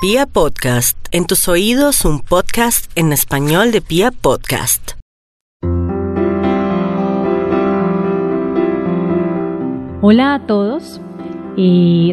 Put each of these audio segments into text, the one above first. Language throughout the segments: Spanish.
Pia Podcast, en tus oídos un podcast en español de Pia Podcast. Hola a todos,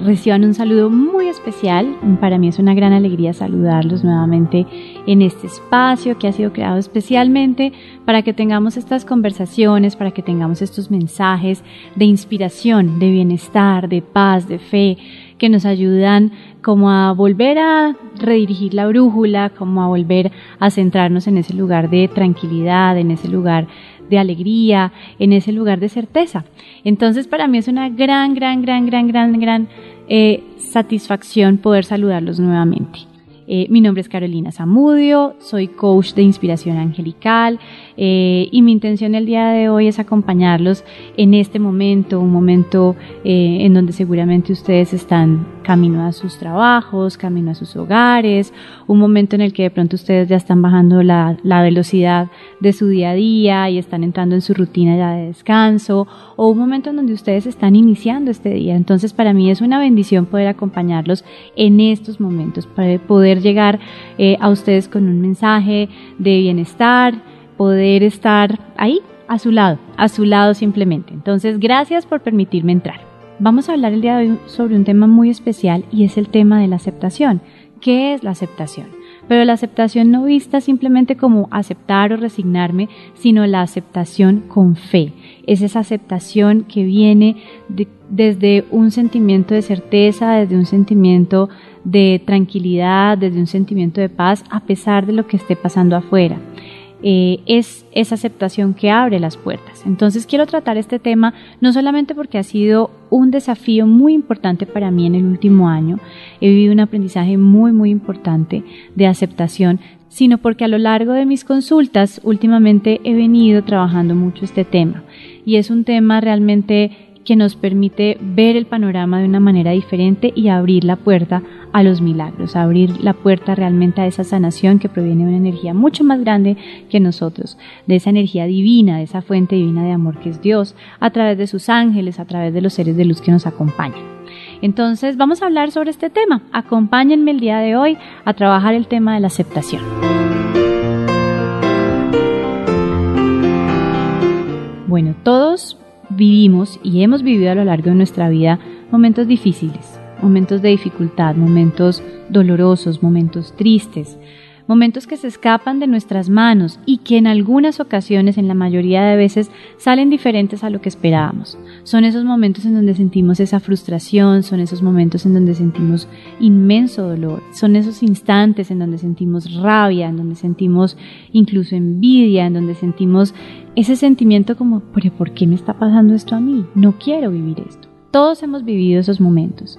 reciban un saludo muy especial. Para mí es una gran alegría saludarlos nuevamente en este espacio que ha sido creado especialmente para que tengamos estas conversaciones, para que tengamos estos mensajes de inspiración, de bienestar, de paz, de fe, que nos ayudan como a volver a redirigir la brújula, como a volver a centrarnos en ese lugar de tranquilidad, en ese lugar de alegría, en ese lugar de certeza. Entonces para mí es una gran, gran, gran, gran, gran, gran eh, satisfacción poder saludarlos nuevamente. Eh, mi nombre es Carolina Zamudio, soy coach de inspiración angelical eh, y mi intención el día de hoy es acompañarlos en este momento, un momento en donde seguramente ustedes están camino a sus trabajos, camino a sus hogares, un momento en el que de pronto ustedes ya están bajando la, velocidad de su día a día y están entrando en su rutina ya de descanso, o un momento en donde ustedes están iniciando este día. Entonces para mí es una bendición poder acompañarlos en estos momentos, para poder llegar eh, a ustedes con un mensaje de bienestar, poder estar ahí a su lado, a su lado simplemente. Entonces, gracias por permitirme entrar. Vamos a hablar el día de hoy sobre un tema muy especial y es el tema de la aceptación. ¿Qué es la aceptación? Pero la aceptación no vista simplemente como aceptar o resignarme, sino la aceptación con fe. Es esa aceptación que viene desde un sentimiento de certeza, desde un sentimiento de tranquilidad, desde un sentimiento de paz, a pesar de lo que esté pasando afuera. Eh, es esa aceptación que abre las puertas. Entonces quiero tratar este tema no solamente porque ha sido un desafío muy importante para mí en el último año, he vivido un aprendizaje muy muy importante de aceptación, sino porque a lo largo de mis consultas últimamente he venido trabajando mucho este tema y es un tema realmente que nos permite ver el panorama de una manera diferente y abrir la puerta a los milagros, abrir la puerta realmente a esa sanación que proviene de una energía mucho más grande que nosotros, de esa energía divina, de esa fuente divina de amor que es Dios, a través de sus ángeles, a través de los seres de luz que nos acompañan. Entonces vamos a hablar sobre este tema. Acompáñenme el día de hoy a trabajar el tema de la aceptación. Bueno, todos vivimos y hemos vivido a lo largo de nuestra vida momentos difíciles, momentos de dificultad, momentos dolorosos, momentos tristes, momentos que se escapan de nuestras manos y que en algunas ocasiones, en la mayoría de veces, salen diferentes a lo que esperábamos. Son esos momentos en donde sentimos esa frustración, son esos momentos en donde sentimos inmenso dolor, son esos instantes en donde sentimos rabia, en donde sentimos incluso envidia, en donde sentimos ese sentimiento como, pero ¿por qué me está pasando esto a mí? No quiero vivir esto. Todos hemos vivido esos momentos,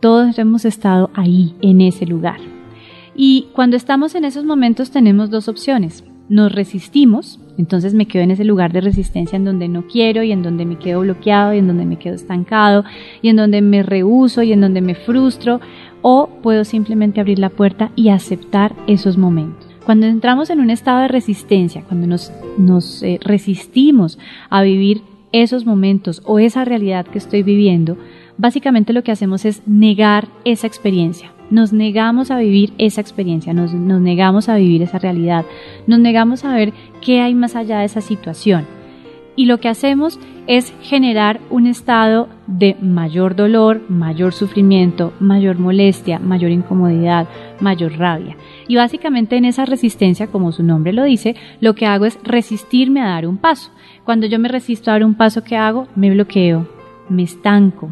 todos hemos estado ahí, en ese lugar. Y cuando estamos en esos momentos tenemos dos opciones. Nos resistimos, entonces me quedo en ese lugar de resistencia en donde no quiero y en donde me quedo bloqueado y en donde me quedo estancado y en donde me rehuso y en donde me frustro o puedo simplemente abrir la puerta y aceptar esos momentos. Cuando entramos en un estado de resistencia, cuando nos, eh, resistimos a vivir esos momentos o esa realidad que estoy viviendo, básicamente lo que hacemos es negar esa experiencia. Nos negamos a vivir esa experiencia, nos, negamos a vivir esa realidad, nos negamos a ver qué hay más allá de esa situación. Y lo que hacemos es generar un estado de mayor dolor, mayor sufrimiento, mayor molestia, mayor incomodidad, mayor rabia. Y básicamente en esa resistencia, como su nombre lo dice, lo que hago es resistirme a dar un paso. Cuando yo me resisto a dar un paso, ¿qué hago? Me bloqueo, me estanco,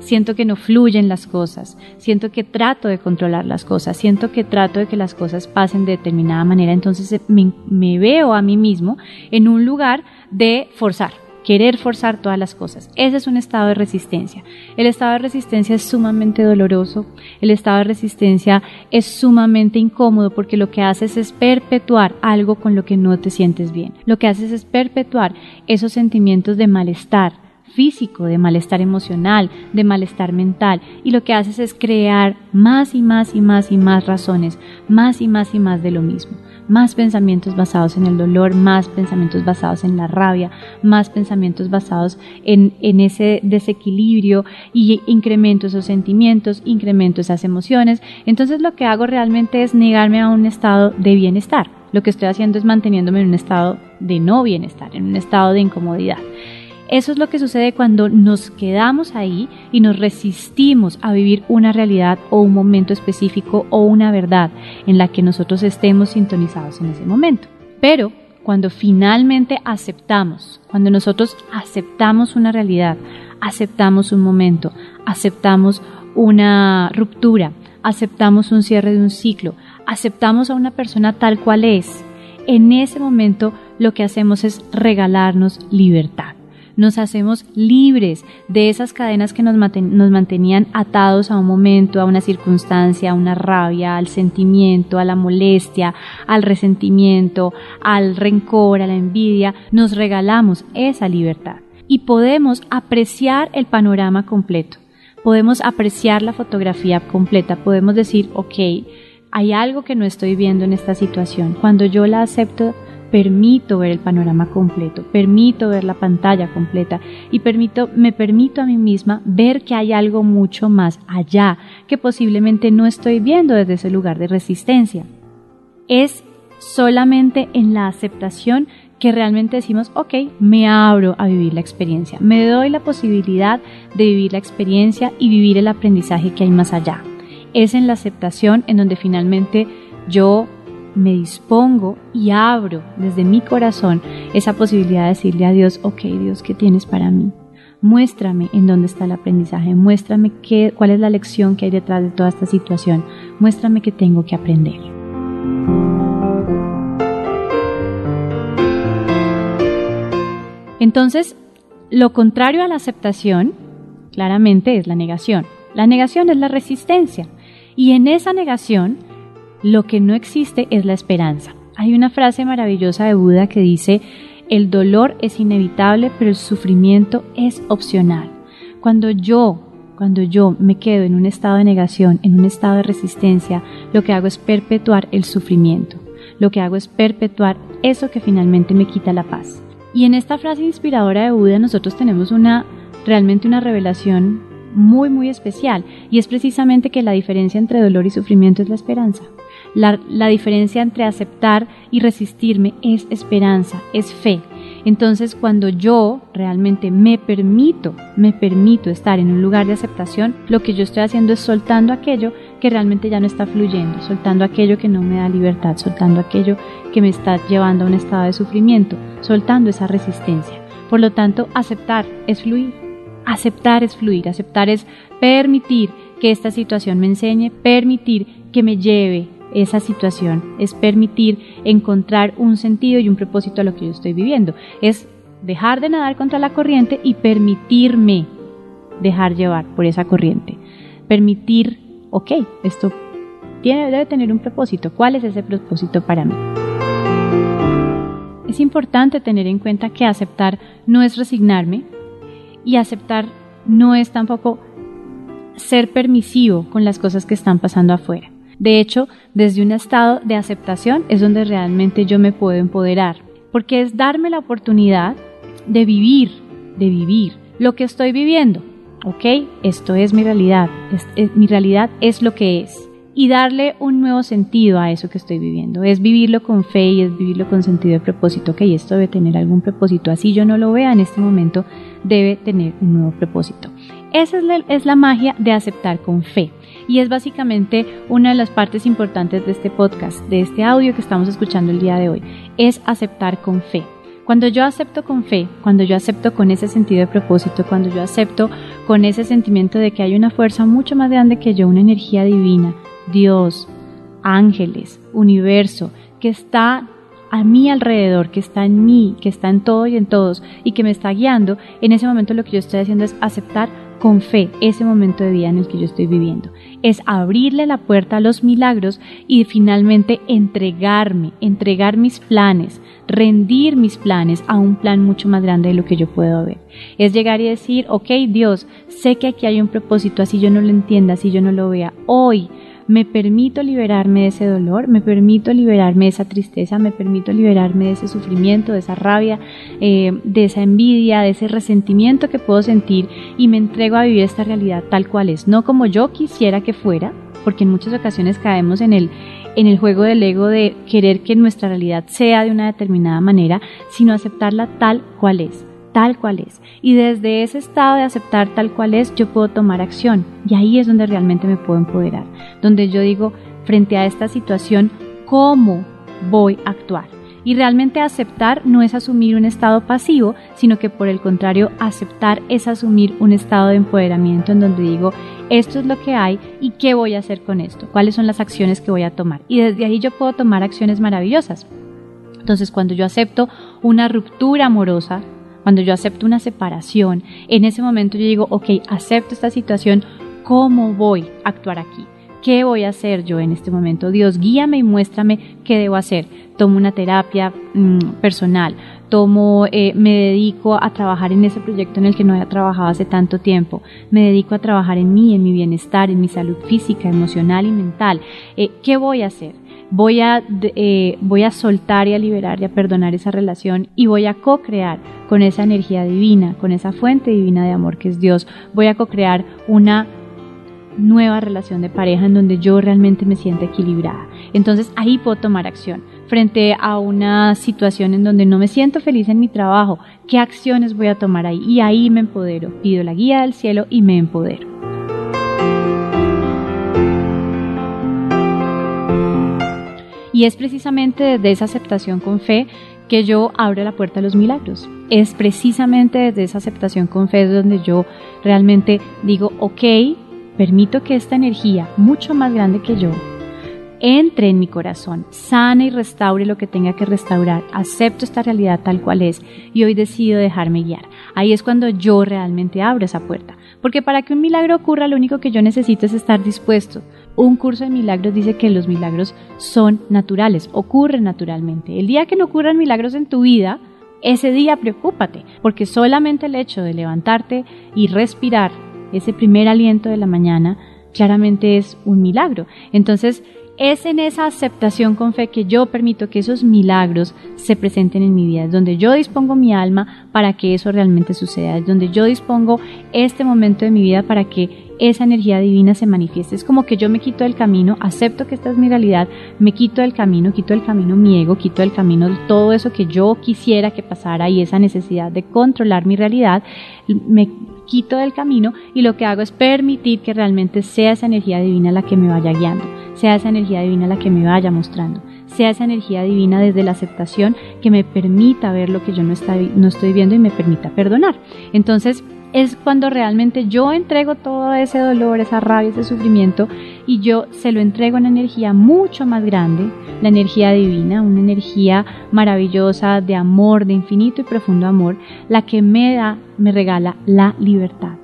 siento que no fluyen las cosas, siento que trato de controlar las cosas, siento que trato de que las cosas pasen de determinada manera, entonces eh, me, veo a mí mismo en un lugar de forzar, querer forzar todas las cosas. Ese es un estado de resistencia. El estado de resistencia es sumamente doloroso, el estado de resistencia es sumamente incómodo porque lo que haces es perpetuar algo con lo que no te sientes bien. Lo que haces es perpetuar esos sentimientos de malestar, físico, de malestar emocional, de malestar mental, y lo que haces es crear más y más y más y más razones, más y más y más de lo mismo más pensamientos basados en el dolor, más pensamientos basados en la rabia, más pensamientos basados en, ese desequilibrio y incremento esos sentimientos, incremento esas emociones. Entonces lo que hago realmente es negarme a un estado de bienestar. Lo que estoy haciendo es manteniéndome en un estado de no bienestar, en un estado de incomodidad. Eso es lo que sucede cuando nos quedamos ahí y nos resistimos a vivir una realidad o un momento específico o una verdad en la que nosotros estemos sintonizados en ese momento. Pero cuando finalmente aceptamos, cuando nosotros aceptamos una realidad, aceptamos un momento, aceptamos una ruptura, aceptamos un cierre de un ciclo, aceptamos a una persona tal cual es, en ese momento lo que hacemos es regalarnos libertad nos hacemos libres de esas cadenas que nos, nos mantenían atados a un momento, a una circunstancia, a una rabia, al sentimiento, a la molestia, al resentimiento, al rencor, a la envidia. Nos regalamos esa libertad y podemos apreciar el panorama completo. Podemos apreciar la fotografía completa, podemos decir, ok, hay algo que no estoy viendo en esta situación. Cuando yo la acepto, permito ver el panorama completo, permito ver la pantalla completa y permito, me permito a mí misma ver que hay algo mucho más allá que posiblemente no estoy viendo desde ese lugar de resistencia. Es solamente en la aceptación que realmente decimos, ok, me abro a vivir la experiencia, me doy la posibilidad de vivir la experiencia y vivir el aprendizaje que hay más allá. Es en la aceptación en donde finalmente yo me dispongo y abro desde mi corazón esa posibilidad de decirle a Dios, ok Dios, ¿qué tienes para mí? Muéstrame en dónde está el aprendizaje, muéstrame qué, cuál es la lección que hay detrás de toda esta situación, muéstrame qué tengo que aprender. Entonces, lo contrario a la aceptación, claramente, es la negación. La negación es la resistencia. Y en esa negación lo que no existe es la esperanza. Hay una frase maravillosa de Buda que dice, el dolor es inevitable, pero el sufrimiento es opcional. Cuando yo, cuando yo me quedo en un estado de negación, en un estado de resistencia, lo que hago es perpetuar el sufrimiento. Lo que hago es perpetuar eso que finalmente me quita la paz. Y en esta frase inspiradora de Buda nosotros tenemos una realmente una revelación muy muy especial y es precisamente que la diferencia entre dolor y sufrimiento es la esperanza. La, diferencia entre aceptar y resistirme es esperanza, es fe. Entonces cuando yo realmente me permito, me permito estar en un lugar de aceptación, lo que yo estoy haciendo es soltando aquello que realmente ya no está fluyendo, soltando aquello que no me da libertad, soltando aquello que me está llevando a un estado de sufrimiento, soltando esa resistencia. Por lo tanto, aceptar es fluir. Aceptar es fluir, aceptar es permitir que esta situación me enseñe, permitir que me lleve esa situación, es permitir encontrar un sentido y un propósito a lo que yo estoy viviendo. Es dejar de nadar contra la corriente y permitirme dejar llevar por esa corriente. Permitir, ok, esto tiene, debe tener un propósito. ¿Cuál es ese propósito para mí? Es importante tener en cuenta que aceptar no es resignarme y aceptar no es tampoco ser permisivo con las cosas que están pasando afuera. De hecho, desde un estado de aceptación es donde realmente yo me puedo empoderar, porque es darme la oportunidad de vivir, de vivir lo que estoy viviendo. ¿Ok? Esto es mi realidad, mi realidad es lo que es. Y darle un nuevo sentido a eso que estoy viviendo. Es vivirlo con fe y es vivirlo con sentido de propósito. Ok, esto debe tener algún propósito. Así yo no lo vea en este momento, debe tener un nuevo propósito. Esa es la magia de aceptar con fe y es básicamente una de las partes importantes de este podcast, de este audio que estamos escuchando el día de hoy, es aceptar con fe. Cuando yo acepto con fe, cuando yo acepto con ese sentido de propósito, cuando yo acepto con ese sentimiento de que hay una fuerza mucho más grande que yo, una energía divina, Dios, ángeles, universo, que está a mi alrededor, que está en mí, que está en todo y en todos y que me está guiando, en ese momento lo que yo estoy haciendo es aceptar con fe ese momento de vida en el que yo estoy viviendo. es abrirle la puerta a los milagros y finalmente entregarme, entregar mis planes, rendir mis planes a un plan mucho más grande de lo que yo puedo ver. Es llegar y decir, ok Dios, sé que aquí hay un propósito, así yo no lo entienda, así yo no lo vea. Hoy me permito liberarme de ese dolor, me permito liberarme de esa tristeza, me permito liberarme de ese sufrimiento, de esa rabia, eh, de esa envidia, de ese resentimiento que puedo sentir y me entrego a vivir esta realidad tal cual es, no como yo quisiera que fuera, porque en muchas ocasiones caemos en el, en el juego del ego de querer que nuestra realidad sea de una determinada manera, sino aceptarla tal cual es tal cual es. Y desde ese estado de aceptar tal cual es, yo puedo tomar acción. Y ahí es donde realmente me puedo empoderar. Donde yo digo, frente a esta situación, ¿cómo voy a actuar? Y realmente aceptar no es asumir un estado pasivo, sino que por el contrario, aceptar es asumir un estado de empoderamiento en donde digo, esto es lo que hay y qué voy a hacer con esto, cuáles son las acciones que voy a tomar. Y desde ahí yo puedo tomar acciones maravillosas. Entonces, cuando yo acepto una ruptura amorosa, cuando yo acepto una separación, en ese momento yo digo, ok, acepto esta situación, ¿cómo voy a actuar aquí? ¿Qué voy a hacer yo en este momento? Dios, guíame y muéstrame qué debo hacer. Tomo una terapia mm, personal, tomo, eh, me dedico a trabajar en ese proyecto en el que no había trabajado hace tanto tiempo, me dedico a trabajar en mí, en mi bienestar, en mi salud física, emocional y mental. Eh, ¿Qué voy a hacer? voy a, eh, voy a soltar y a liberar y a perdonar esa relación y voy a co-crear con esa energía divina, con esa fuente divina de amor que es Dios. Voy a co-crear una nueva relación de pareja en donde yo realmente me siento equilibrada. Entonces ahí puedo tomar acción frente a una situación en donde no me siento feliz en mi trabajo. ¿Qué acciones voy a tomar ahí? Y ahí me empodero. Pido la guía del cielo y me empodero. Y es precisamente desde esa aceptación con fe que yo abro la puerta a los milagros. Es precisamente desde esa aceptación con fe donde yo realmente digo, ok, permito que esta energía, mucho más grande que yo, entre en mi corazón, sane y restaure lo que tenga que restaurar, acepto esta realidad tal cual es y hoy decido dejarme guiar. Ahí es cuando yo realmente abro esa puerta. Porque para que un milagro ocurra lo único que yo necesito es estar dispuesto, un curso de milagros dice que los milagros son naturales, ocurren naturalmente. El día que no ocurran milagros en tu vida, ese día preocúpate, porque solamente el hecho de levantarte y respirar ese primer aliento de la mañana claramente es un milagro. Entonces, es en esa aceptación con fe que yo permito que esos milagros se presenten en mi vida, es donde yo dispongo mi alma para que eso realmente suceda, es donde yo dispongo este momento de mi vida para que esa energía divina se manifieste. Es como que yo me quito del camino, acepto que esta es mi realidad, me quito del camino, quito del camino mi ego, quito del camino todo eso que yo quisiera que pasara y esa necesidad de controlar mi realidad, me quito del camino y lo que hago es permitir que realmente sea esa energía divina la que me vaya guiando, sea esa energía divina la que me vaya mostrando sea esa energía divina desde la aceptación que me permita ver lo que yo no, no estoy viendo y me permita perdonar. Entonces, es cuando realmente yo entrego todo ese dolor, esa rabia, ese sufrimiento y yo se lo entrego en una energía mucho más grande, la energía divina, una energía maravillosa de amor, de infinito y profundo amor, la que me da, me regala la libertad.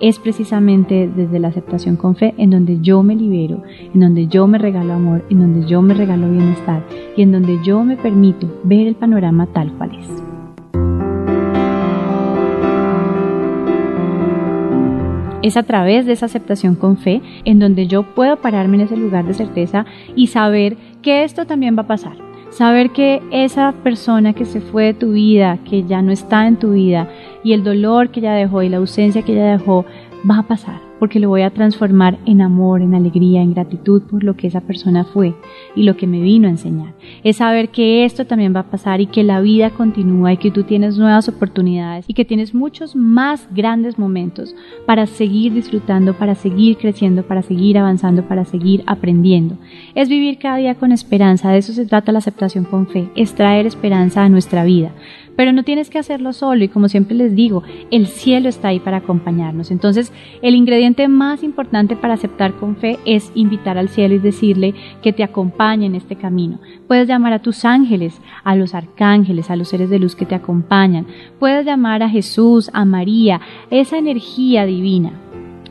Es precisamente desde la aceptación con fe en donde yo me libero, en donde yo me regalo amor, en donde yo me regalo bienestar y en donde yo me permito ver el panorama tal cual es. Es a través de esa aceptación con fe en donde yo puedo pararme en ese lugar de certeza y saber que esto también va a pasar. Saber que esa persona que se fue de tu vida, que ya no está en tu vida, y el dolor que ella dejó y la ausencia que ella dejó, va a pasar porque lo voy a transformar en amor, en alegría, en gratitud por lo que esa persona fue y lo que me vino a enseñar. Es saber que esto también va a pasar y que la vida continúa y que tú tienes nuevas oportunidades y que tienes muchos más grandes momentos para seguir disfrutando, para seguir creciendo, para seguir avanzando, para seguir aprendiendo. Es vivir cada día con esperanza, de eso se trata la aceptación con fe, es traer esperanza a nuestra vida. Pero no tienes que hacerlo solo y como siempre les digo, el cielo está ahí para acompañarnos. Entonces, el ingrediente más importante para aceptar con fe es invitar al cielo y decirle que te acompañe en este camino. Puedes llamar a tus ángeles, a los arcángeles, a los seres de luz que te acompañan. Puedes llamar a Jesús, a María, esa energía divina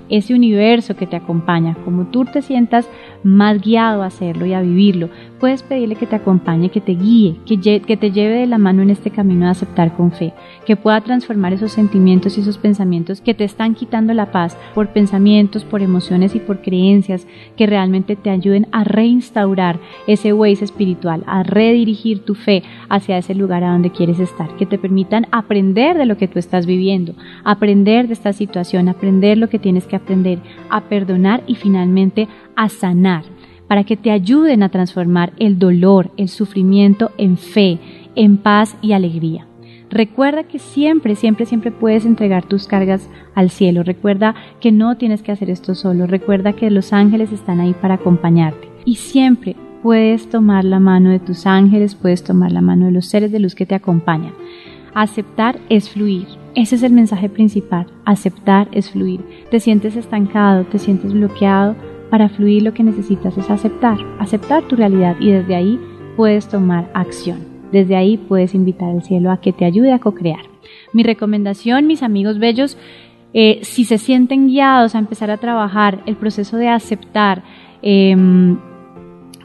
ese universo que te acompaña, como tú te sientas más guiado a hacerlo y a vivirlo. Puedes pedirle que te acompañe, que te guíe, que, te lleve de la mano en este camino de aceptar con fe, que pueda transformar esos sentimientos y esos pensamientos que te están quitando la paz por pensamientos, por emociones y por creencias que realmente te ayuden a reinstaurar ese Waze espiritual, a redirigir tu fe hacia ese lugar a donde quieres estar, que te permitan aprender de lo que tú estás viviendo, aprender de esta situación, aprender lo que tienes que aprender, a perdonar y finalmente a sanar, para que te ayuden a transformar el dolor, el sufrimiento en fe, en paz y alegría. Recuerda que siempre, siempre, siempre puedes entregar tus cargas al cielo. Recuerda que no tienes que hacer esto solo. Recuerda que los ángeles están ahí para acompañarte. Y siempre puedes tomar la mano de tus ángeles, puedes tomar la mano de los seres de luz que te acompañan. Aceptar es fluir. Ese es el mensaje principal. Aceptar es fluir. Te sientes estancado, te sientes bloqueado. Para fluir lo que necesitas es aceptar, aceptar tu realidad y desde ahí puedes tomar acción. Desde ahí puedes invitar al cielo a que te ayude a co-crear. Mi recomendación, mis amigos bellos, eh, si se sienten guiados a empezar a trabajar el proceso de aceptar, em,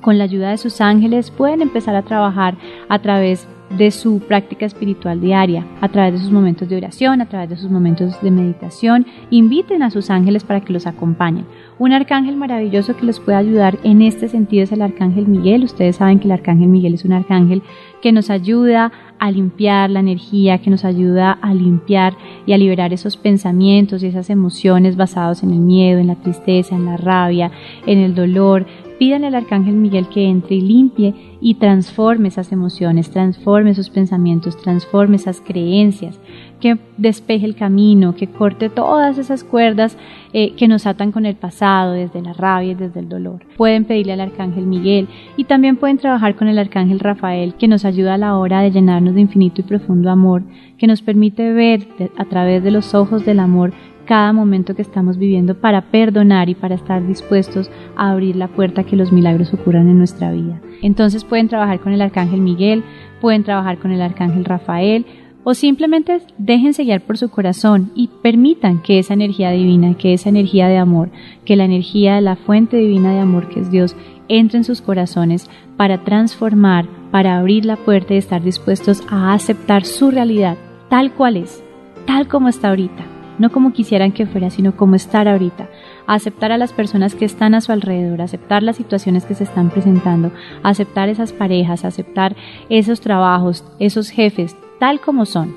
con la ayuda de sus ángeles, pueden empezar a trabajar a través de su práctica espiritual diaria, a través de sus momentos de oración, a través de sus momentos de meditación. Inviten a sus ángeles para que los acompañen. Un arcángel maravilloso que los puede ayudar en este sentido es el arcángel Miguel. Ustedes saben que el arcángel Miguel es un arcángel que nos ayuda a limpiar la energía, que nos ayuda a limpiar y a liberar esos pensamientos y esas emociones basados en el miedo, en la tristeza, en la rabia, en el dolor, Pídanle al Arcángel Miguel que entre y limpie y transforme esas emociones, transforme esos pensamientos, transforme esas creencias, que despeje el camino, que corte todas esas cuerdas eh, que nos atan con el pasado, desde la rabia y desde el dolor. Pueden pedirle al Arcángel Miguel y también pueden trabajar con el Arcángel Rafael, que nos ayuda a la hora de llenarnos de infinito y profundo amor, que nos permite ver a través de los ojos del amor cada momento que estamos viviendo para perdonar y para estar dispuestos a abrir la puerta que los milagros ocurran en nuestra vida. Entonces pueden trabajar con el arcángel Miguel, pueden trabajar con el arcángel Rafael o simplemente déjense guiar por su corazón y permitan que esa energía divina, que esa energía de amor, que la energía de la fuente divina de amor que es Dios entre en sus corazones para transformar, para abrir la puerta y estar dispuestos a aceptar su realidad tal cual es, tal como está ahorita no como quisieran que fuera, sino como estar ahorita, aceptar a las personas que están a su alrededor, aceptar las situaciones que se están presentando, aceptar esas parejas, aceptar esos trabajos, esos jefes, tal como son,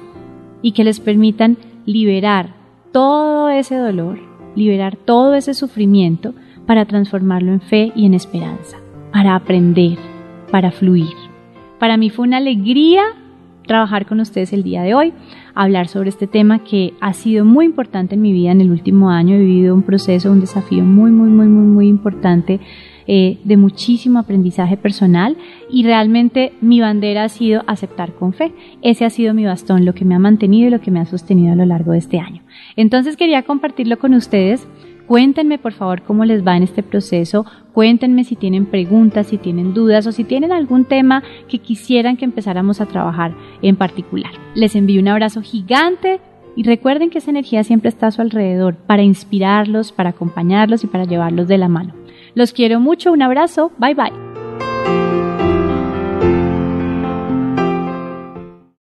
y que les permitan liberar todo ese dolor, liberar todo ese sufrimiento para transformarlo en fe y en esperanza, para aprender, para fluir. Para mí fue una alegría trabajar con ustedes el día de hoy, hablar sobre este tema que ha sido muy importante en mi vida en el último año. He vivido un proceso, un desafío muy, muy, muy, muy, muy importante eh, de muchísimo aprendizaje personal y realmente mi bandera ha sido aceptar con fe. Ese ha sido mi bastón, lo que me ha mantenido y lo que me ha sostenido a lo largo de este año. Entonces quería compartirlo con ustedes Cuéntenme por favor cómo les va en este proceso, cuéntenme si tienen preguntas, si tienen dudas o si tienen algún tema que quisieran que empezáramos a trabajar en particular. Les envío un abrazo gigante y recuerden que esa energía siempre está a su alrededor para inspirarlos, para acompañarlos y para llevarlos de la mano. Los quiero mucho, un abrazo, bye bye.